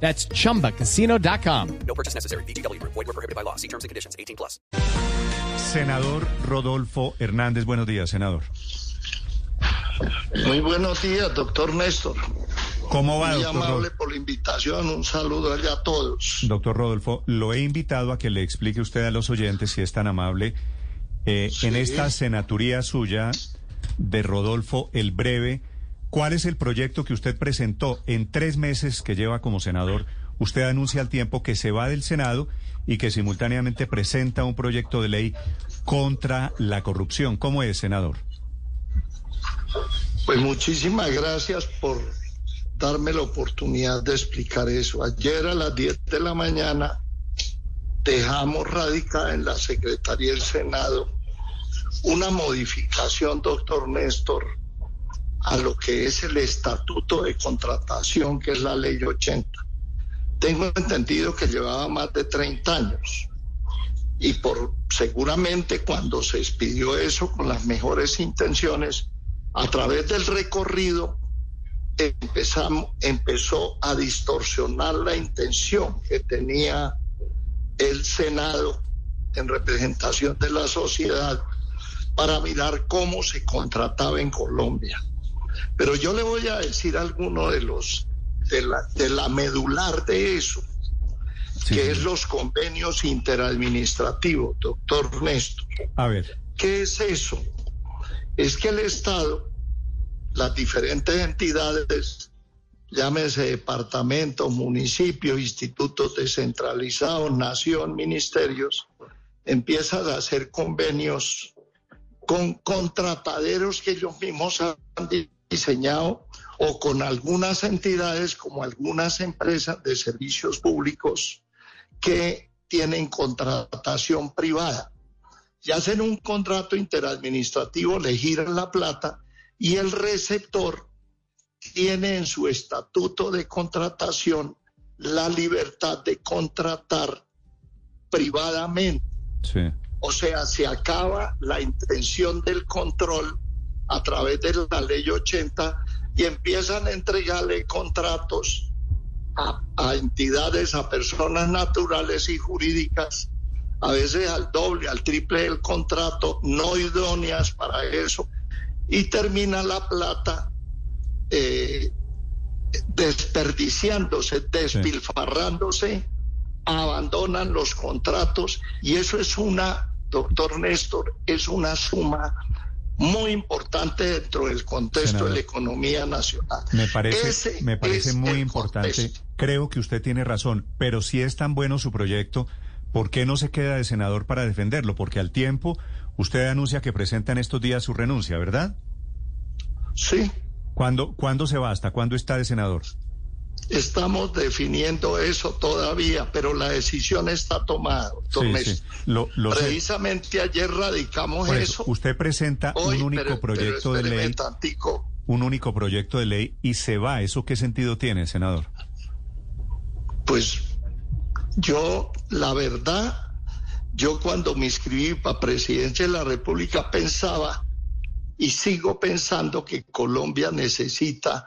That's chumbacasino.com. No purchase necessary. BGW. Void were prohibited by law. See terms and conditions. 18 plus. Senador Rodolfo Hernández, buenos días, senador. Muy buenos días, doctor Néstor. ¿Cómo va, Muy doctor amable Rodolfo? por la invitación. Un saludo allá a todos. Doctor Rodolfo, lo he invitado a que le explique usted a los oyentes, si es tan amable, eh, en Sí. esta senaturía suya de Rodolfo el Breve, ¿cuál es el proyecto que usted presentó en tres meses que lleva como senador? Usted anuncia al tiempo que se va del Senado y que simultáneamente presenta un proyecto de ley contra la corrupción. ¿Cómo es, senador? Pues muchísimas gracias por darme la oportunidad de explicar eso. Ayer a las 10 de la mañana dejamos radicada en la Secretaría del Senado una modificación, doctor Néstor, a lo que es el estatuto de contratación, que es la ley 80. Tengo entendido que llevaba más de 30 años. Y por seguramente cuando se expidió eso con las mejores intenciones, a través del recorrido empezamos, empezó a distorsionar la intención que tenía el Senado en representación de la sociedad para mirar cómo se contrataba en Colombia. Pero yo le voy a decir alguno de los de la, de la medular de eso, Sí, que es los convenios interadministrativos, doctor Néstor. A ver, ¿Qué es eso? Es que el Estado, las diferentes entidades, llámese departamentos, municipios, institutos descentralizados, nación, ministerios, empiezan a hacer convenios con contrataderos que ellos mismos han diseñado o con algunas entidades como algunas empresas de servicios públicos que tienen contratación privada y hacen un contrato interadministrativo, le giran la plata y el receptor tiene en su estatuto de contratación la libertad de contratar privadamente. sí. O sea, se acaba la intención del control a través de la ley 80 y empiezan a entregarle contratos a, a entidades, a personas naturales y jurídicas, a veces al doble, al triple del contrato, no idóneas para eso, y termina la plata eh, desperdiciándose, despilfarrándose, abandonan los contratos y eso es una, doctor Néstor, es una suma muy importante dentro del contexto Senador. de la economía nacional. Me parece, Ese me parece es muy importante. contexto. Creo que usted tiene razón, pero si es tan bueno su proyecto, ¿por qué no se queda de senador para defenderlo? Porque al tiempo usted anuncia que presenta en estos días su renuncia, ¿verdad? Sí, ¿Cuándo, ¿cuándo se va? ¿Hasta cuándo está de senador? Estamos definiendo eso todavía, pero la decisión está tomada, doctor Sí, Néstor. sí. Lo, lo sé. Precisamente ayer radicamos eso. eso, usted presenta Hoy, un único pero- pero proyecto de ley, tantico. un único proyecto de ley y se va. ¿Eso qué sentido tiene, senador? Pues yo, la verdad, yo cuando me inscribí para presidencia de la República pensaba y sigo pensando que Colombia necesita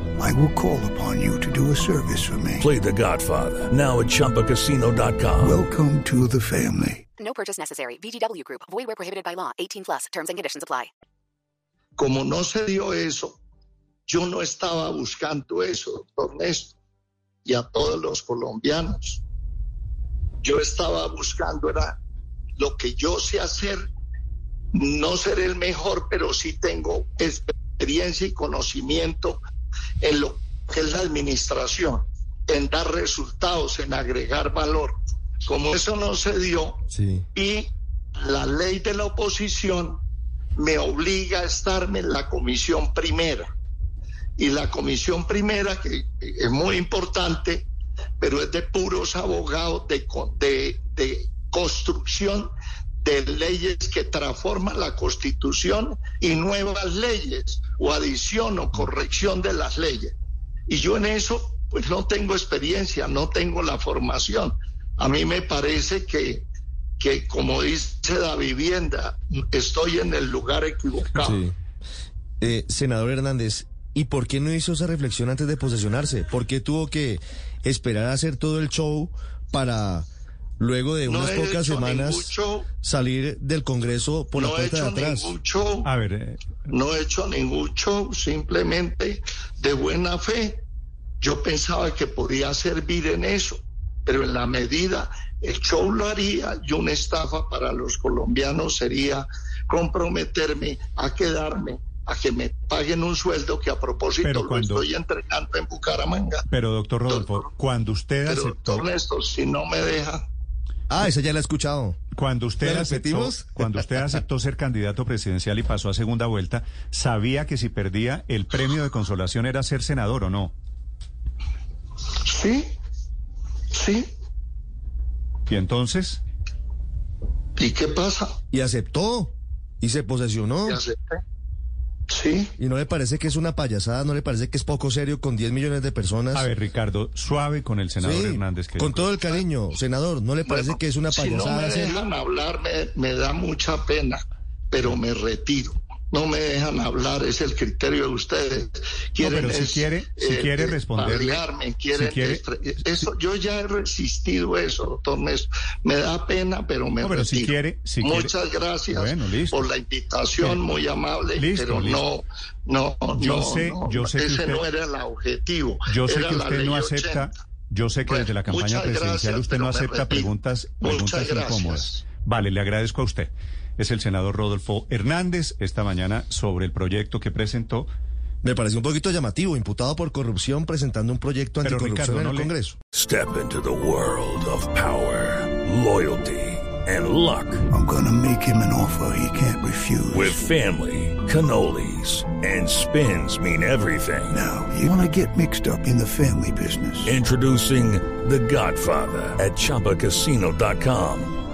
I will call upon you to do a service for me. Play The Godfather now at ChumbaCasino.com. Welcome to the family. No purchase necessary. VGW Group. Void where prohibited by law. 18 plus. Terms and conditions apply. Como no se dio eso, yo no estaba buscando eso, doctor Néstor, y a todos los colombianos. Yo estaba buscando era lo que yo sé hacer no seré el mejor, pero sí tengo experiencia y conocimiento en lo que es la administración, en dar resultados, en agregar valor. Como eso no se dio Sí. y la ley de la oposición me obliga a estarme en la comisión primera. Y la comisión primera, que es muy importante, pero es de puros abogados de, de construcción de leyes que transforman la constitución y nuevas leyes o adición o corrección de las leyes. Y yo en eso pues no tengo experiencia, no tengo la formación. A mí me parece que, que como dice la vivienda, estoy en el lugar equivocado. Eh, senador Hernández, ¿y por qué no hizo esa reflexión antes de posesionarse? ¿Por qué tuvo que esperar a hacer todo el show para luego de No unas he pocas semanas show. salir del Congreso por la no he puerta de hecho atrás? ningún show. A ver, eh, no he hecho ningún show, simplemente de buena fe. Yo pensaba que podía servir en eso, pero en la medida el show lo haría y una estafa para los colombianos sería comprometerme a quedarme, a que me paguen un sueldo que a propósito Pero lo cuando- estoy entregando en Bucaramanga. pero doctor Rodolfo, cuando usted Pero, aceptó, doctor Néstor, si no me deja, Ah, esa ya la he escuchado. cuando usted ¿La aceptó, cuando usted aceptó ser candidato presidencial y pasó a segunda vuelta, sabía que si perdía el premio de consolación era ser senador o no. sí, sí. Y entonces, ¿Y qué pasa? Y aceptó. Y se posesionó. ¿Y acepté? Sí. ¿Y no le parece que es una payasada? ¿No le parece que es poco serio con 10 millones de personas? a ver, Ricardo, suave con el senador Sí, Hernández. Que con todo el cariño, senador, ¿no le parece Bueno, que es una Si no payasada me dejan hablar, me, me da mucha pena, pero me retiro. No me dejan hablar, es el criterio de ustedes. Quieren pero si es, quiere- si quiere responderle, balearme, quieren si quiere- estre- eso, yo ya he resistido eso, doctor Néstor. Me da pena, pero me No, pero si retiro. quiere- si quiere- Muchas gracias Bueno, por la invitación, muy amable, Listo, pero listo. no, no, Yo no, sé- no, yo sé que ese usted- no era el objetivo. Yo sé que usted no acepta, 80. yo sé que Bueno, desde la campaña presidencial gracias, usted no acepta retiro. preguntas, preguntas incómodas. Vale, le agradezco a usted. Es el senador Rodolfo Hernández esta mañana sobre el proyecto que presentó. Me parece un poquito llamativo, imputado por corrupción presentando un proyecto Pero, anticorrupción Ricardo, en no el le- Congreso. Step into the world of power, loyalty, and luck. I'm gonna make him an offer he can't refuse. With family, cannolis, and spins mean everything. now, you wanna get mixed up in the family business. Introducing The Godfather at ChumbaCasino.com.